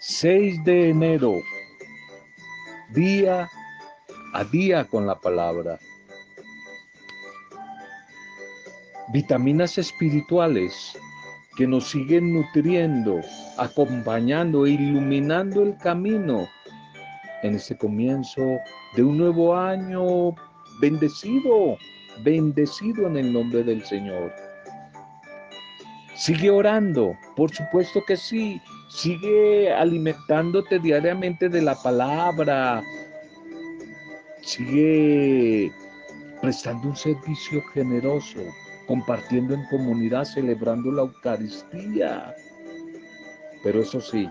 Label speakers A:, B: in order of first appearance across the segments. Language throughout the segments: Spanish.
A: 6 de enero, día a día con la palabra. Vitaminas espirituales que nos siguen nutriendo, acompañando e iluminando el camino en este comienzo de un nuevo año bendecido, bendecido en el nombre del Señor. Sigue orando, por supuesto que sí. Sigue alimentándote diariamente de la palabra. Sigue prestando un servicio generoso, compartiendo en comunidad, celebrando la Eucaristía. Pero eso sí,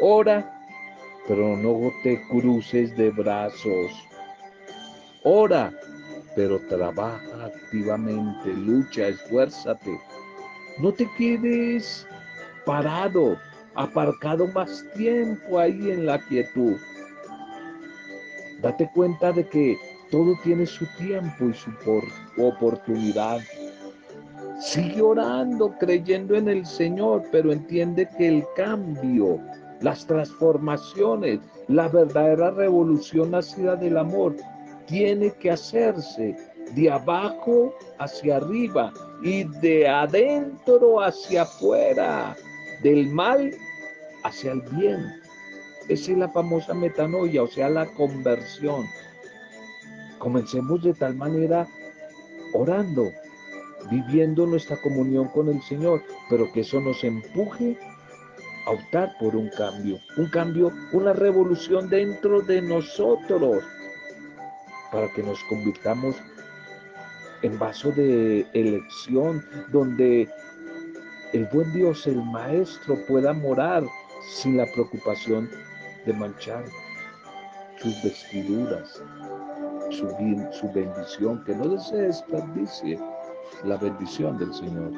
A: ora, pero no te cruces de brazos. Ora, pero trabaja activamente, lucha, esfuérzate. No te quedes parado, aparcado más tiempo ahí en la quietud. Date cuenta de que todo tiene su tiempo y su oportunidad. Sigue orando, creyendo en el Señor, pero entiende que el cambio, las transformaciones, la verdadera revolución nacida del amor, tiene que hacerse de abajo hacia arriba y de adentro hacia afuera, del mal hacia el bien. Esa es la famosa metanoia, o sea, la conversión. Comencemos de tal manera orando, viviendo nuestra comunión con el Señor, pero que eso nos empuje a optar por un cambio, un cambio, una revolución dentro de nosotros, para que nos convirtamos en vaso de elección, donde el buen Dios, el Maestro, pueda morar sin la preocupación de manchar sus vestiduras, su, su bendición, que no se desperdicie la bendición del Señor.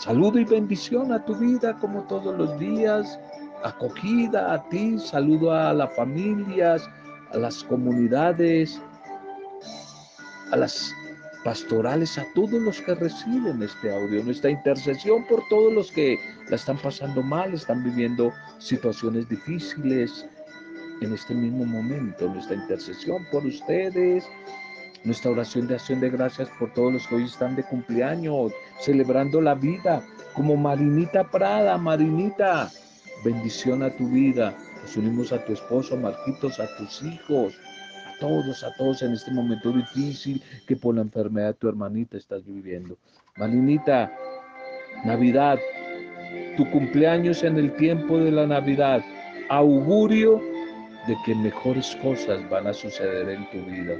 A: Saludo y bendición a tu vida como todos los días, acogida a ti, saludo a las familias, a las comunidades, a las pastorales, a todos los que reciben este audio, nuestra intercesión por todos los que la están pasando mal, están viviendo situaciones difíciles en este mismo momento, nuestra intercesión por ustedes, nuestra oración de acción de gracias por todos los que hoy están de cumpleaños, celebrando la vida, como Marinita Prada, Marinita, bendición a tu vida, nos unimos a tu esposo, Marquitos, a tus hijos, todos, a todos en este momento difícil que por la enfermedad de tu hermanita estás viviendo. Malinita, Navidad, tu cumpleaños en el tiempo de la Navidad, augurio de que mejores cosas van a suceder en tu vida.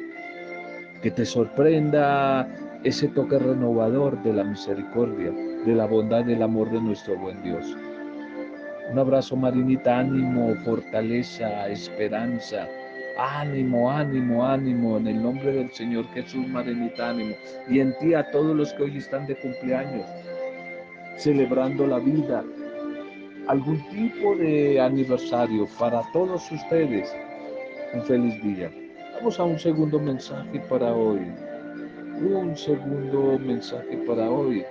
A: Que te sorprenda ese toque renovador de la misericordia, de la bondad y el amor de nuestro buen Dios. Un abrazo, Marinita, ánimo, fortaleza, esperanza Ánimo, ánimo, ánimo, en el nombre del Señor Jesús, Marenita, ánimo. Y en ti a todos los que hoy están de cumpleaños, celebrando la vida, algún tipo de aniversario para todos ustedes. Un feliz día. Vamos a un segundo mensaje para hoy. Un segundo mensaje para hoy.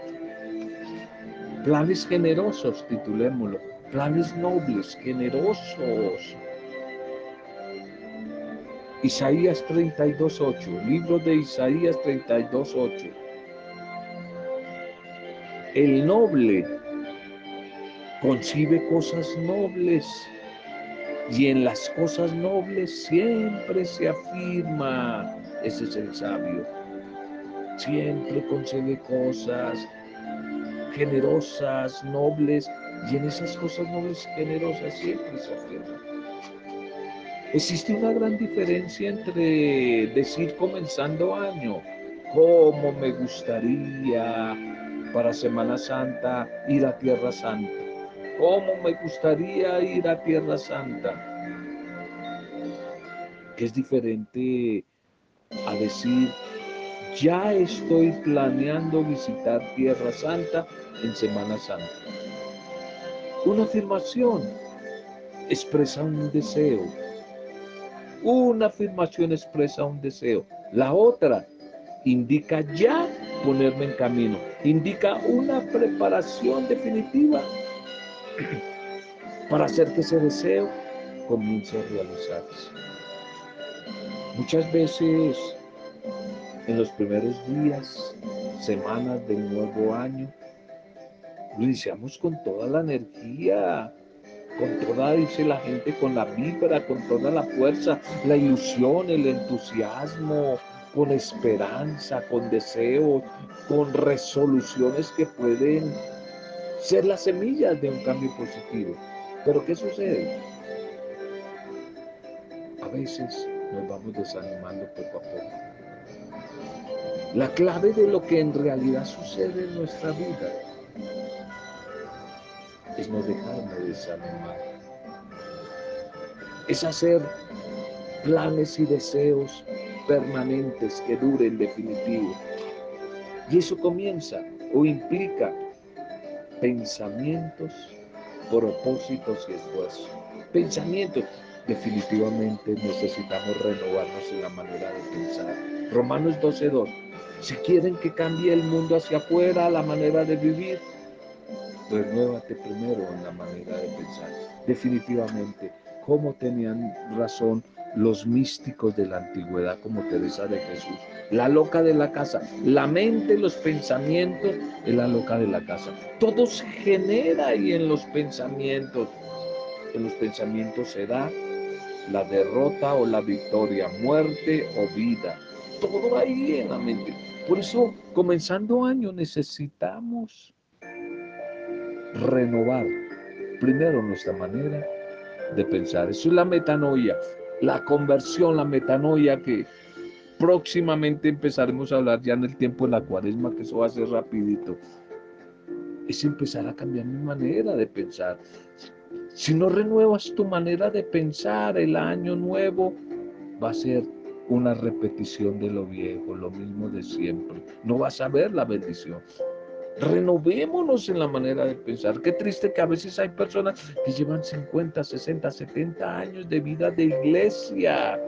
A: Planes generosos, titulémoslo. Planes nobles, generosos Isaías 32.8, libro de Isaías 32.8. El noble concibe cosas nobles y en las cosas nobles siempre se afirma, ese es el sabio, siempre concibe cosas generosas, nobles y en esas cosas nobles generosas siempre se afirma. Existe una gran diferencia entre decir comenzando año, cómo me gustaría para Semana Santa ir a Tierra Santa, cómo me gustaría ir a Tierra Santa, que es diferente a decir, ya estoy planeando visitar Tierra Santa en Semana Santa. Una afirmación expresa un deseo, una afirmación expresa un deseo. La otra indica ya ponerme en camino. Indica una preparación definitiva. para hacer que ese deseo comience a realizarse. Muchas veces en los primeros días, semanas del nuevo año, lo iniciamos con toda la energía, con toda, dice la gente, con la vibra, con toda la fuerza, la ilusión, el entusiasmo, con esperanza, con deseos, con resoluciones que pueden ser las semillas de un cambio positivo. Pero ¿qué sucede? A veces nos vamos desanimando poco a poco. La clave de lo que en realidad sucede en nuestra vida es no dejarme desanimar. Es hacer planes y deseos permanentes que duren definitivo. Y eso comienza o implica pensamientos, propósitos y esfuerzos. Pensamientos. Definitivamente necesitamos renovarnos en la manera de pensar. Romanos 12.2. Si quieren que cambie el mundo hacia afuera, la manera de vivir, renuévate primero en la manera de pensar. Definitivamente, como tenían razón los místicos de la antigüedad como Teresa de Jesús. La loca de la casa, la mente, los pensamientos es la loca de la casa. Todo se genera ahí en los pensamientos. En los pensamientos se da la derrota o la victoria, muerte o vida. Todo ahí en la mente. Por eso, comenzando año, necesitamos renovar primero nuestra manera de pensar. Eso es la metanoia, la conversión, la metanoia que próximamente empezaremos a hablar ya en el tiempo de la cuaresma, que eso va a ser rapidito. Es empezar a cambiar mi manera de pensar. Si no renuevas tu manera de pensar, el año nuevo va a ser una repetición de lo viejo, lo mismo de siempre. No vas a ver la bendición. Renovémonos en la manera de pensar. Qué triste que a veces hay personas que llevan 50, 60, 70 años de vida de iglesia,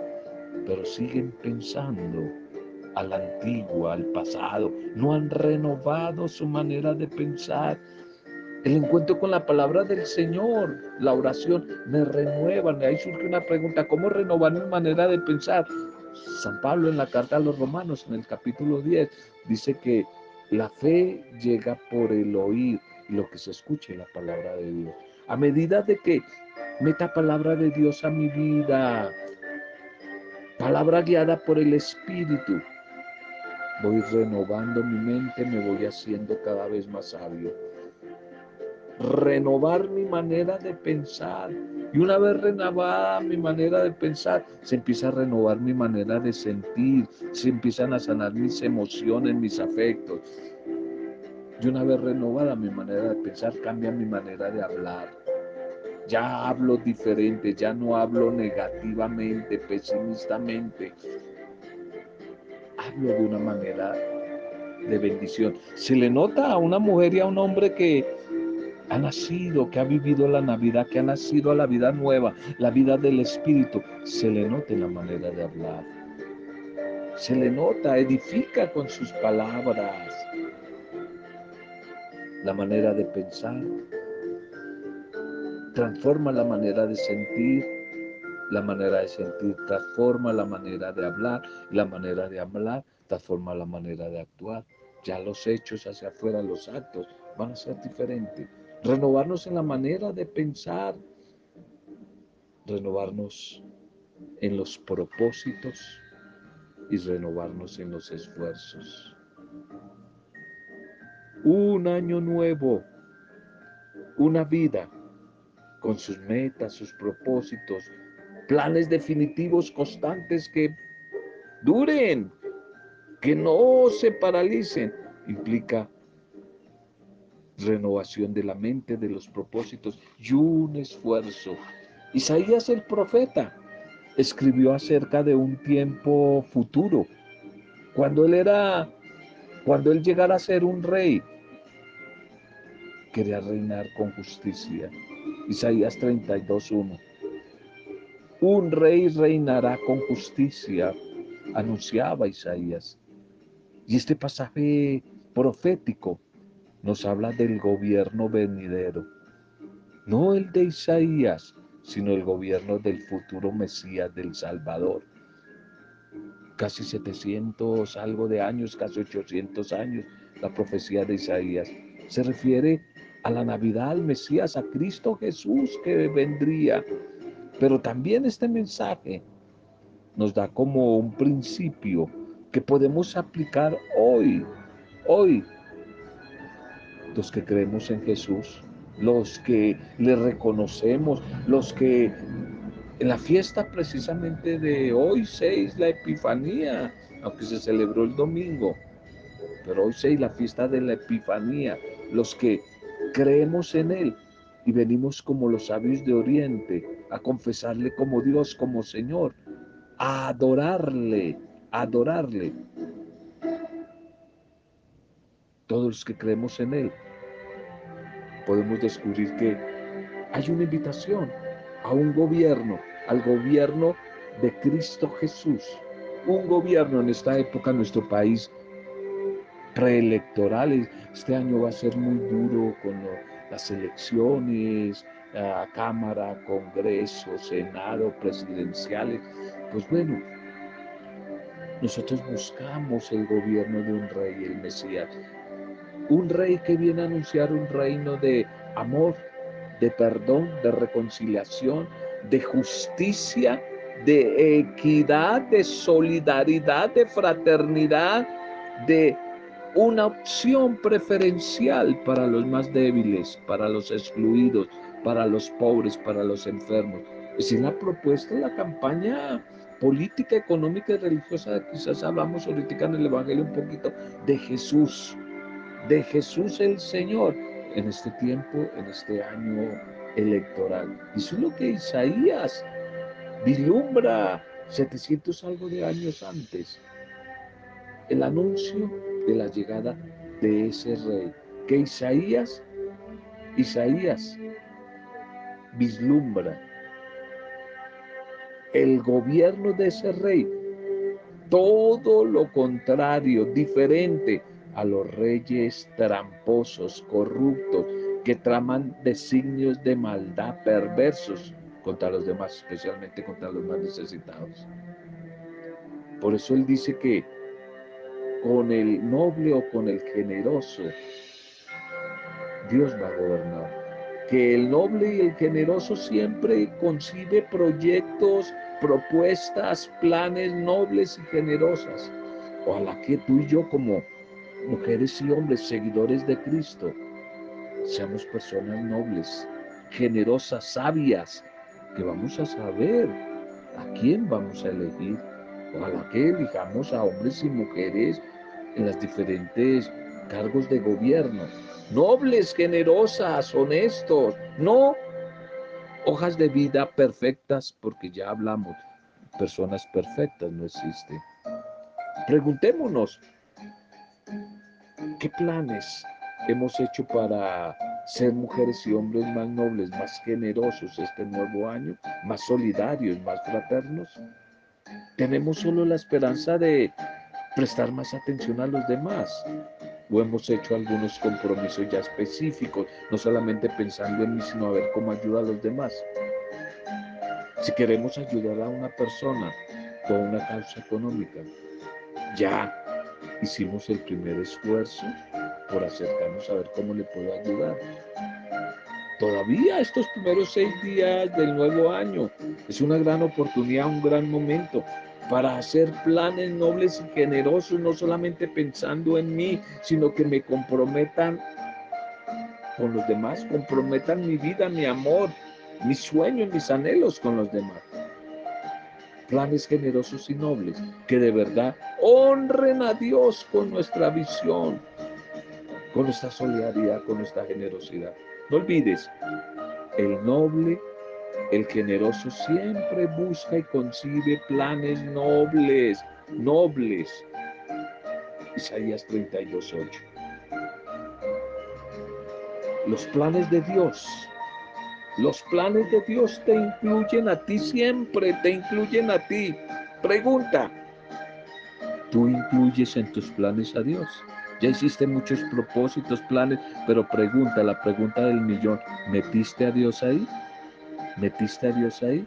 A: pero siguen pensando a la antigua, al pasado. No han renovado su manera de pensar. El encuentro con la palabra del Señor, la oración, me renuevan. Ahí surge una pregunta, ¿cómo renovar mi manera de pensar? San Pablo en la carta a los romanos, en el capítulo 10, dice que la fe llega por el oír lo que se escuche la palabra de Dios. A medida de que meta palabra de Dios a mi vida, palabra guiada por el Espíritu, voy renovando mi mente, me voy haciendo cada vez más sabio. Renovar mi manera de pensar. Y una vez renovada mi manera de pensar, se empieza a renovar mi manera de sentir, se empiezan a sanar mis emociones, mis afectos. Y una vez renovada mi manera de pensar, cambia mi manera de hablar. Ya hablo diferente, ya no hablo negativamente, pesimistamente. Hablo de una manera de bendición. Se le nota a una mujer y a un hombre que ha nacido, que ha vivido la Navidad, que ha nacido a la vida nueva, la vida del Espíritu. Se le nota en la manera de hablar. Se le nota, edifica con sus palabras la manera de pensar, transforma la manera de sentir, la manera de sentir transforma la manera de hablar, la manera de hablar transforma la manera de actuar. Ya los hechos hacia afuera, los actos van a ser diferentes. Renovarnos en la manera de pensar, renovarnos en los propósitos y renovarnos en los esfuerzos. Un año nuevo, una vida con sus metas, sus propósitos, planes definitivos constantes que duren, que no se paralicen, implica renovación de la mente, de los propósitos y un esfuerzo. Isaías el profeta escribió acerca de un tiempo futuro, cuando él era cuando él llegara a ser un rey, quería reinar con justicia. Isaías 32.1. Un rey reinará con justicia, anunciaba Isaías. Y este pasaje profético nos habla del gobierno venidero. no el de Isaías, sino el gobierno del futuro Mesías del Salvador. Casi 700, algo de años, casi 800 años, la profecía de Isaías. Se refiere a la Navidad, al Mesías, a Cristo Jesús que vendría. Pero también este mensaje nos da como un principio que podemos aplicar hoy, hoy, los que creemos en Jesús, los que le reconocemos, los que en la fiesta precisamente de hoy 6, la Epifanía, aunque se celebró el domingo, pero hoy 6, la fiesta de la Epifanía, los que creemos en Él y venimos como los sabios de Oriente a confesarle como Dios, como Señor, a adorarle, adorarle. Todos los que creemos en Él, podemos descubrir que hay una invitación a un gobierno, al gobierno de Cristo Jesús. Un gobierno en esta época en nuestro país preelectoral. Este año va a ser muy duro con las elecciones, Cámara, Congreso, Senado, presidenciales. Pues bueno, nosotros buscamos el gobierno de un rey, el Mesías. Un rey que viene a anunciar un reino de amor, de perdón, de reconciliación, de justicia, de equidad, de solidaridad, de fraternidad, de una opción preferencial para los más débiles, para los excluidos, para los pobres, para los enfermos. Es la propuesta de la campaña política, económica y religiosa. Quizás hablamos ahorita en el Evangelio un poquito de Jesús, de Jesús el Señor en este tiempo, en este año electoral. Y es lo que Isaías vislumbra 700 algo de años antes. El anuncio de la llegada de ese rey. Que Isaías, Isaías vislumbra el gobierno de ese rey. Todo lo contrario, diferente a los reyes tramposos, corruptos, que traman designios de maldad perversos contra los demás, especialmente contra los más necesitados. Por eso él dice que con el noble o con el generoso, Dios va a gobernar. Que el noble y el generoso siempre concibe proyectos, propuestas, planes nobles y generosas. Ojalá que tú y yo como mujeres y hombres seguidores de Cristo, seamos personas nobles, generosas, sabias, que vamos a saber a quién vamos a elegir. Ojalá que elijamos a hombres y mujeres en las diferentes cargos de gobierno, nobles, generosas, honestos, no hojas de vida perfectas, porque ya hablamos, personas perfectas no existen. Preguntémonos, ¿qué planes hemos hecho para ser mujeres y hombres más nobles, más generosos este nuevo año, más solidarios, más fraternos? Tenemos solo la esperanza de prestar más atención a los demás. O hemos hecho algunos compromisos ya específicos, no solamente pensando en mí, sino a ver cómo ayuda a los demás. Si queremos ayudar a una persona con una causa económica, ya hicimos el primer esfuerzo por acercarnos a ver cómo le puedo ayudar. Todavía estos primeros seis días del nuevo año es una gran oportunidad, un gran momento para hacer planes nobles y generosos, no solamente pensando en mí, sino que me comprometan con los demás, comprometan mi vida, mi amor, mis sueños, mis anhelos con los demás. Planes generosos y nobles que de verdad honren a Dios con nuestra visión, con nuestra solidaridad, con nuestra generosidad. No olvides, el noble, el generoso siempre busca y concibe planes nobles, nobles. Isaías 32.8. Los planes de Dios, los planes de Dios te incluyen a ti siempre, te incluyen a ti. Pregunta, ¿tú incluyes en tus planes a Dios? Ya hiciste muchos propósitos, planes, pero pregunta, la pregunta del millón, ¿metiste a Dios ahí? ¿Metiste a Dios ahí?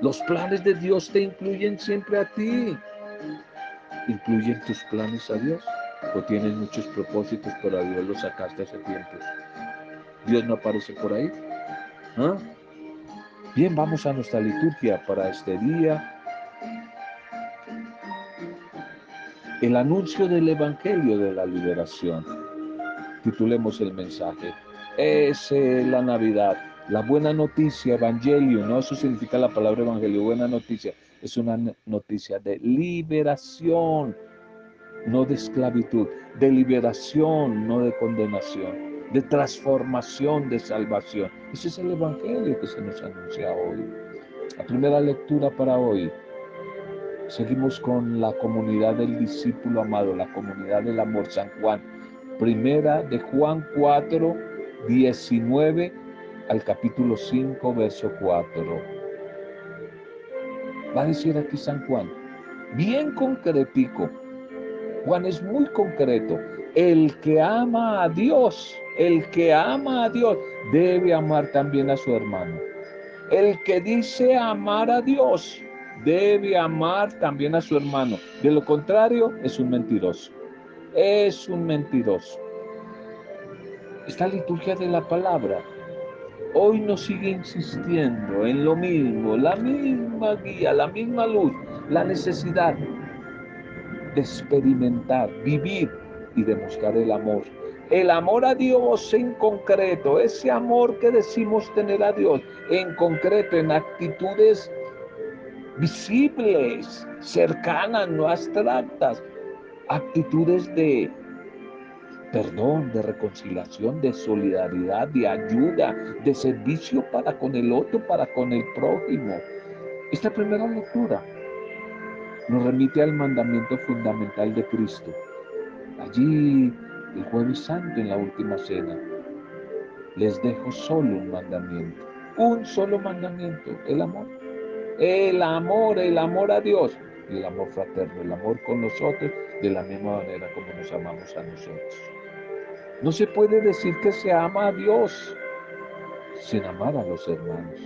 A: Los planes de Dios te incluyen siempre a ti. ¿Incluyen tus planes a Dios? ¿O tienes muchos propósitos, pero a Dios los sacaste hace tiempo? ¿Dios no aparece por ahí? ¿Ah? Bien, vamos a nuestra liturgia para este día. El anuncio del Evangelio de la Liberación. Titulemos el mensaje. Es eh, la Navidad, la buena noticia, Evangelio, ¿no? Eso significa la palabra Evangelio, buena noticia. Es una noticia de liberación, no de esclavitud, de liberación, no de condenación de transformación, de salvación. Ese es el Evangelio que se nos anuncia hoy. La primera lectura para hoy. Seguimos con la comunidad del discípulo amado, la comunidad del amor, San Juan. Primera de Juan 4, 19 al capítulo 5, verso 4. Va a decir aquí San Juan, bien concretico. Juan es muy concreto. El que ama a Dios el que ama a Dios debe amar también a su hermano. El que dice amar a Dios debe amar también a su hermano. De lo contrario, es un mentiroso. Es un mentiroso. Esta liturgia de la palabra hoy nos sigue insistiendo en lo mismo, la misma guía, la misma luz, la necesidad de experimentar, vivir y demostrar el amor el amor a Dios en concreto, ese amor que decimos tener a Dios en concreto, en actitudes visibles, cercanas, no abstractas, actitudes de perdón, de reconciliación, de solidaridad, de ayuda, de servicio para con el otro, para con el prójimo. Esta primera lectura nos remite al mandamiento fundamental de Cristo. Allí el jueves santo en la última cena. Les dejo solo un mandamiento, un solo mandamiento, el amor. El amor, el amor a Dios el amor fraterno, el amor con nosotros de la misma manera como nos amamos a nosotros. No se puede decir que se ama a Dios sin amar a los hermanos.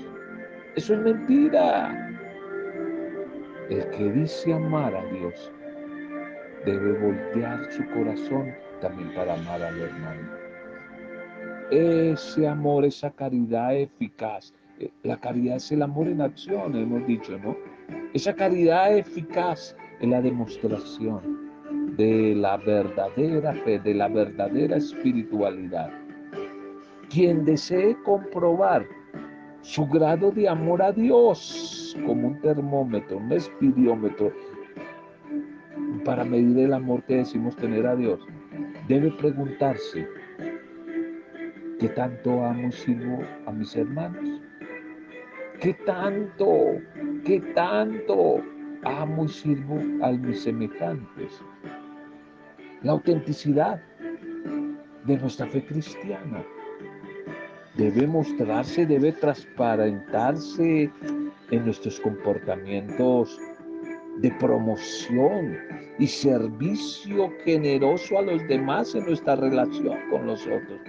A: Eso es mentira. El que dice amar a Dios debe voltear su corazón también para amar al hermano. Ese amor, esa caridad eficaz. Eh, la caridad es el amor en acción, hemos dicho, ¿no? Esa caridad eficaz es la demostración de la verdadera fe, de la verdadera espiritualidad. Quien desee comprobar su grado de amor a Dios como un termómetro, un espidiómetro, para medir el amor que decimos tener a Dios, debe preguntarse, ¿qué tanto amo y sirvo a mis hermanos? ¿Qué tanto, qué tanto amo y sirvo a mis semejantes? La autenticidad de nuestra fe cristiana debe mostrarse, debe transparentarse en nuestros comportamientos de promoción y servicio generoso a los demás en nuestra relación con los otros.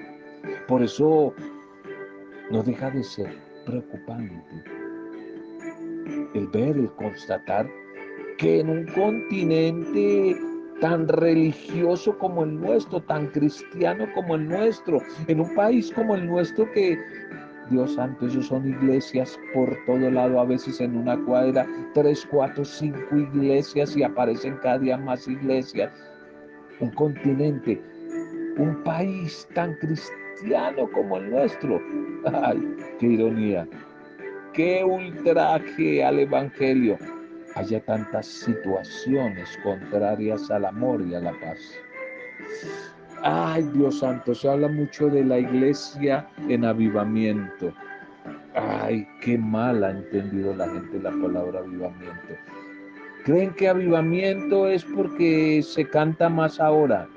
A: Por eso no deja de ser preocupante el ver, el constatar que en un continente tan religioso como el nuestro, tan cristiano como el nuestro, en un país como el nuestro que Dios santo, esos son iglesias por todo lado, a veces en una cuadra, tres, cuatro, cinco iglesias y aparecen cada día más iglesias. Un continente, un país tan cristiano como el nuestro. Ay, qué ironía, qué ultraje al Evangelio. Haya tantas situaciones contrarias al amor y a la paz. Ay, Dios santo, se habla mucho de la iglesia en avivamiento. Ay, qué mal ha entendido la gente la palabra avivamiento. Creen que avivamiento es porque se canta más ahora,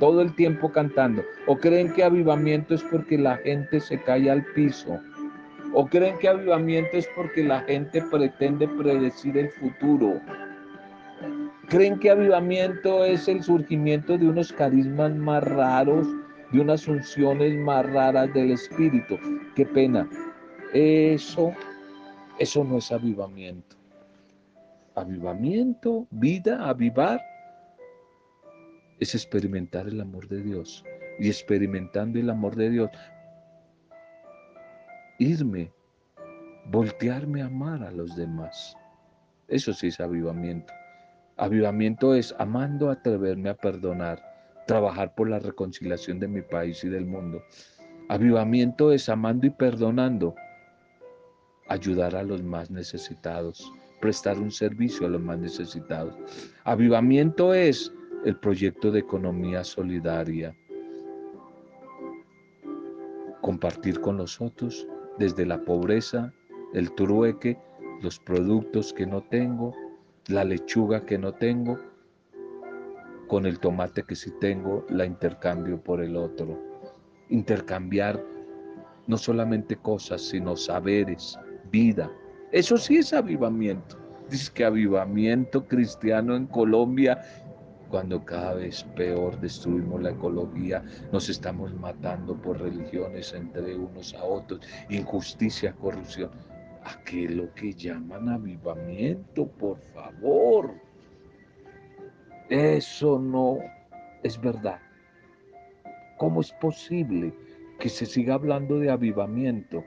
A: todo el tiempo cantando. O creen que avivamiento es porque la gente se cae al piso. O creen que avivamiento es porque la gente pretende predecir el futuro. Creen que avivamiento es el surgimiento de unos carismas más raros, de unas funciones más raras del Espíritu. Qué pena. Eso, eso no es avivamiento. Avivamiento, vida, avivar, es experimentar el amor de Dios. Y experimentando el amor de Dios, irme, voltearme a amar a los demás. Eso sí es avivamiento. Avivamiento es amando, atreverme a perdonar, trabajar por la reconciliación de mi país y del mundo. Avivamiento es amando y perdonando, ayudar a los más necesitados, prestar un servicio a los más necesitados. Avivamiento es el proyecto de economía solidaria, compartir con los otros desde la pobreza, el trueque, los productos que no tengo, la lechuga que no tengo, con el tomate que sí tengo, la intercambio por el otro. Intercambiar no solamente cosas, sino saberes, vida. Eso sí es avivamiento. Dice que avivamiento cristiano en Colombia cuando cada vez peor destruimos la ecología, nos estamos matando por religiones entre unos a otros, injusticia, corrupción. ¿A qué lo que llaman avivamiento, por favor? Eso no es verdad. ¿Cómo es posible que se siga hablando de avivamiento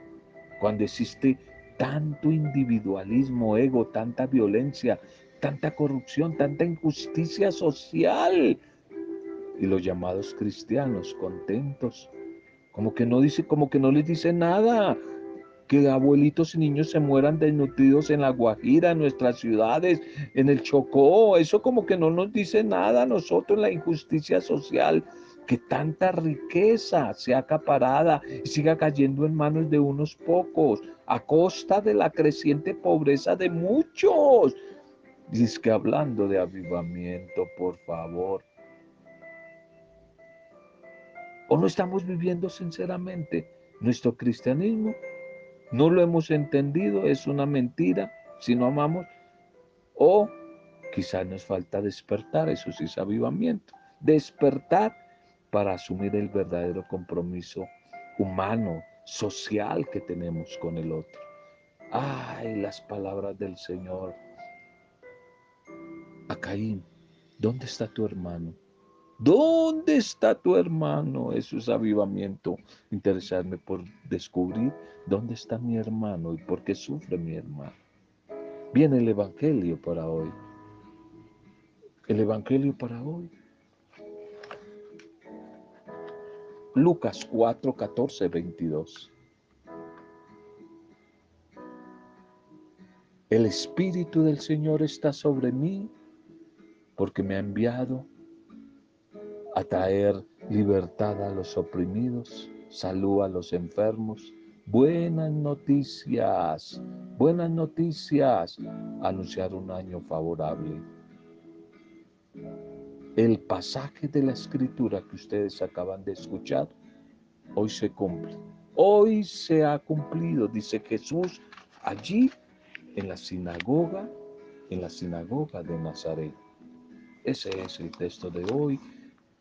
A: cuando existe tanto individualismo, ego, tanta violencia, tanta corrupción, tanta injusticia social? Y los llamados cristianos contentos, como que no dice, como que no les dice nada, que abuelitos y niños se mueran desnutridos en la Guajira, en nuestras ciudades, en el Chocó. Eso como que no nos dice nada a nosotros, la injusticia social, que tanta riqueza sea acaparada y siga cayendo en manos de unos pocos, a costa de la creciente pobreza de muchos. Dice que hablando de avivamiento, por favor. ¿O no estamos viviendo sinceramente nuestro cristianismo? No lo hemos entendido, es una mentira si no amamos, o quizás nos falta despertar, eso sí es avivamiento, despertar para asumir el verdadero compromiso humano, social que tenemos con el otro. Ay, las palabras del Señor. A Caín, ¿dónde está tu hermano? ¿Dónde está tu hermano? Eso es avivamiento. Interesarme por descubrir dónde está mi hermano y por qué sufre mi hermano. Viene el Evangelio para hoy. El Evangelio para hoy. Lucas 4, 14, 22. El Espíritu del Señor está sobre mí porque me ha enviado a traer libertad a los oprimidos, salud a los enfermos. Buenas noticias, buenas noticias, anunciar un año favorable. El pasaje de la escritura que ustedes acaban de escuchar, hoy se cumple. Hoy se ha cumplido, dice Jesús, allí en la sinagoga, en la sinagoga de Nazaret. Ese es el texto de hoy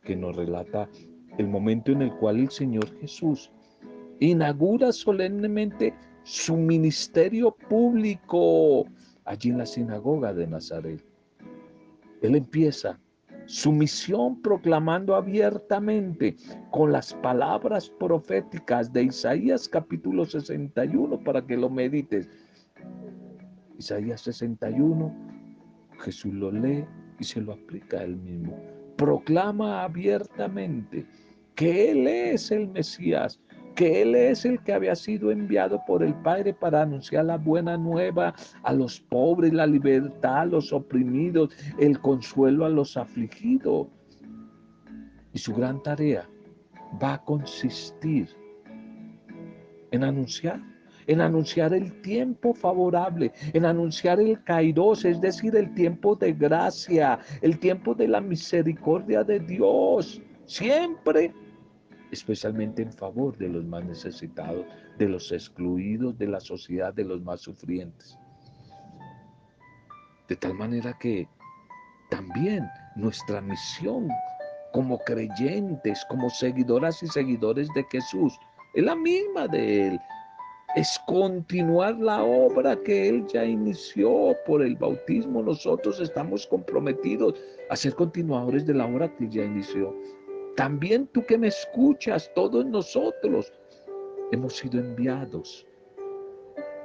A: que nos relata el momento en el cual el Señor Jesús inaugura solemnemente su ministerio público allí en la sinagoga de Nazaret. Él empieza su misión proclamando abiertamente con las palabras proféticas de Isaías capítulo 61 para que lo medites. Isaías 61, Jesús lo lee y se lo aplica a él mismo proclama abiertamente que Él es el Mesías, que Él es el que había sido enviado por el Padre para anunciar la buena nueva a los pobres, la libertad a los oprimidos, el consuelo a los afligidos. Y su gran tarea va a consistir en anunciar en anunciar el tiempo favorable, en anunciar el kairos, es decir, el tiempo de gracia, el tiempo de la misericordia de Dios, siempre, especialmente en favor de los más necesitados, de los excluidos de la sociedad, de los más sufrientes. De tal manera que también nuestra misión como creyentes, como seguidoras y seguidores de Jesús, es la misma de Él. Es continuar la obra que Él ya inició por el bautismo. Nosotros estamos comprometidos a ser continuadores de la obra que ya inició. También tú que me escuchas, todos nosotros hemos sido enviados.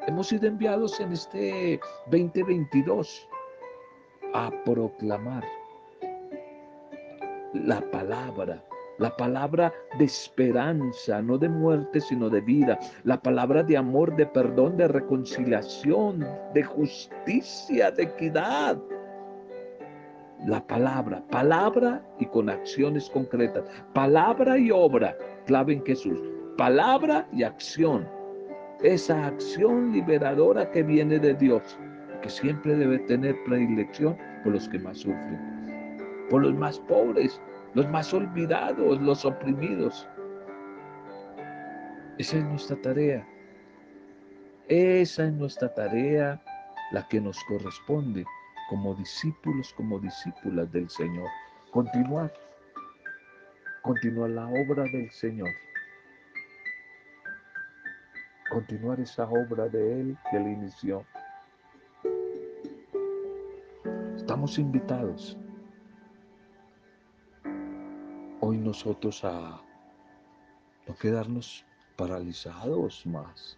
A: Hemos sido enviados en este 2022 a proclamar la palabra, la palabra de esperanza, no de muerte, sino de vida, la palabra de amor, de perdón, de reconciliación, de justicia, de equidad. La palabra, palabra y con acciones concretas, palabra y obra, clave en Jesús, palabra y acción. Esa acción liberadora que viene de Dios, que siempre debe tener predilección por los que más sufren por los más pobres, los más olvidados, los oprimidos. Esa es nuestra tarea. Esa es nuestra tarea, la que nos corresponde como discípulos, como discípulas del Señor. Continuar, continuar la obra del Señor. Continuar esa obra de Él que Él inició. Estamos invitados hoy nosotros a no quedarnos paralizados más.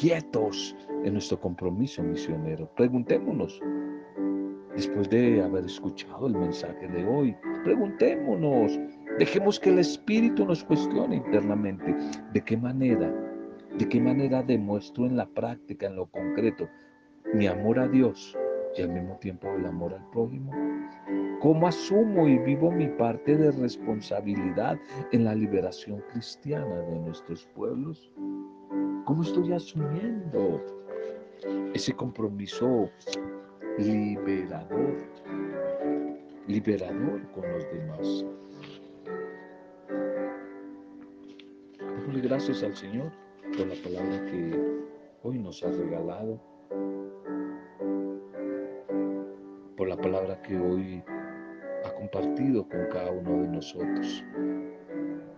A: Quietos en nuestro compromiso misionero. Preguntémonos, después de haber escuchado el mensaje de hoy, preguntémonos, dejemos que el Espíritu nos cuestione internamente de qué manera, de qué manera demuestro en la práctica, en lo concreto, mi amor a Dios y al mismo tiempo el amor al prójimo? ¿Cómo asumo y vivo mi parte de responsabilidad en la liberación cristiana de nuestros pueblos? ¿Cómo estoy asumiendo ese compromiso liberador, liberador con los demás? Démosle gracias al Señor por la palabra que hoy nos ha regalado la palabra que hoy ha compartido con cada uno de nosotros.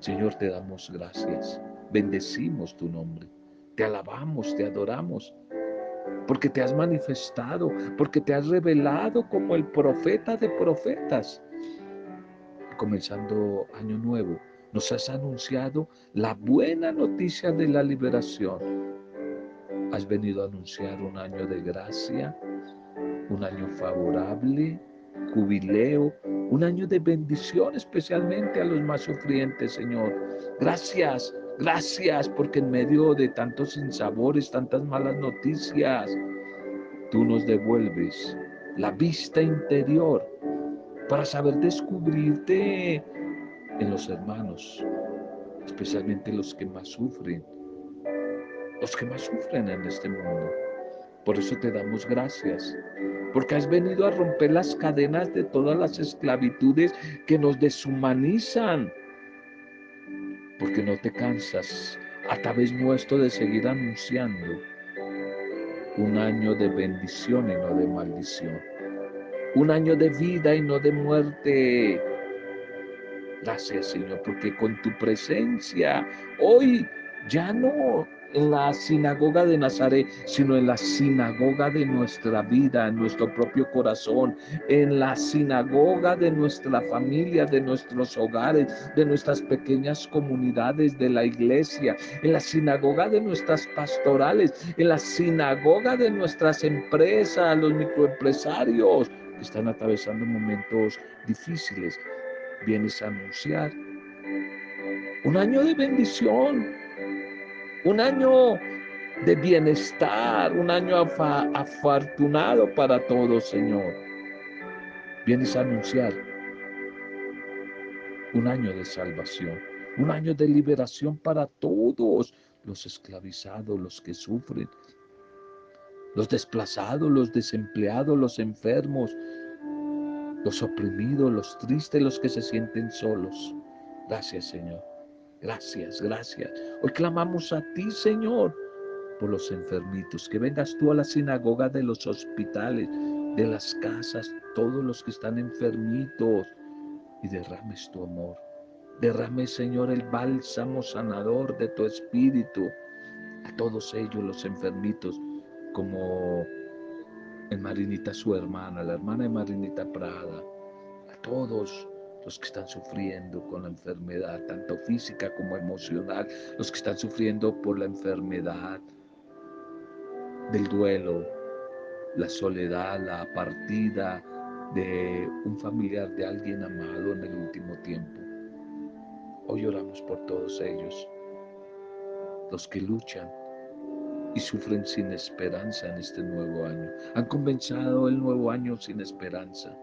A: Señor, te damos gracias, bendecimos tu nombre, te alabamos, te adoramos, porque te has manifestado, porque te has revelado como el profeta de profetas. Comenzando año nuevo, nos has anunciado la buena noticia de la liberación. Has venido a anunciar un año de gracia, un año favorable, jubileo, un año de bendición especialmente a los más sufrientes, Señor. Gracias, gracias, porque en medio de tantos sinsabores, tantas malas noticias, tú nos devuelves la vista interior para saber descubrirte en los hermanos, especialmente los que más sufren, los que más sufren en este mundo. Por eso te damos gracias, porque has venido a romper las cadenas de todas las esclavitudes que nos deshumanizan, porque no te cansas a través nuestro de seguir anunciando un año de bendición y no de maldición, un año de vida y no de muerte. Gracias Señor, porque con tu presencia hoy ya no en la sinagoga de Nazaret, sino en la sinagoga de nuestra vida, en nuestro propio corazón, en la sinagoga de nuestra familia, de nuestros hogares, de nuestras pequeñas comunidades, de la iglesia, en la sinagoga de nuestras pastorales, en la sinagoga de nuestras empresas, los microempresarios que están atravesando momentos difíciles. Vienes a anunciar un año de bendición, un año de bienestar, un año afortunado para todos, Señor. Vienes a anunciar un año de salvación, un año de liberación para todos los esclavizados, los que sufren, los desplazados, los desempleados, los enfermos, los oprimidos, los tristes, los que se sienten solos. Gracias, Señor. Gracias, gracias. Hoy clamamos a ti, Señor, por los enfermitos, que vengas tú a la sinagoga de los hospitales, de las casas, todos los que están enfermitos, y derrames tu amor. Derrame, Señor, el bálsamo sanador de tu espíritu a todos ellos, los enfermitos, como en Marinita, su hermana, la hermana de Marinita Prada, a todos los que están sufriendo con la enfermedad, tanto física como emocional, los que están sufriendo por la enfermedad del duelo, la soledad, la partida de un familiar, de alguien amado en el último tiempo. Hoy oramos por todos ellos, los que luchan y sufren sin esperanza en este nuevo año. Han comenzado el nuevo año sin esperanza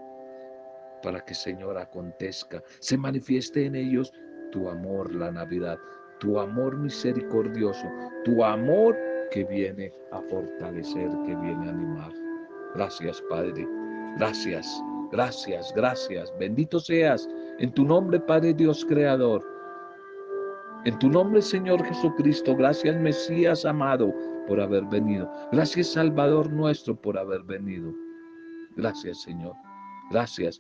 A: para que Señor acontezca, se manifieste en ellos tu amor, la Navidad, tu amor misericordioso, tu amor que viene a fortalecer, que viene a animar. Gracias, Padre. Gracias, gracias, gracias. Bendito seas en tu nombre, Padre Dios Creador. En tu nombre, Señor Jesucristo, gracias, Mesías amado, por haber venido. Gracias, Salvador nuestro, por haber venido. Gracias, Señor. Gracias.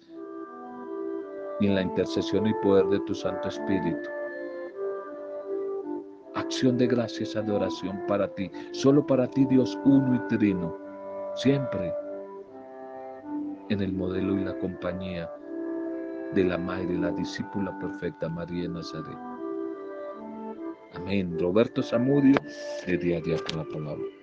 A: Y en la intercesión y poder de tu Santo Espíritu acción de gracias, adoración para ti, solo para ti Dios uno y trino, siempre en el modelo y la compañía de la Madre, la discípula perfecta María Nazaret. Amén. Roberto Zamudio, de día a día con la palabra.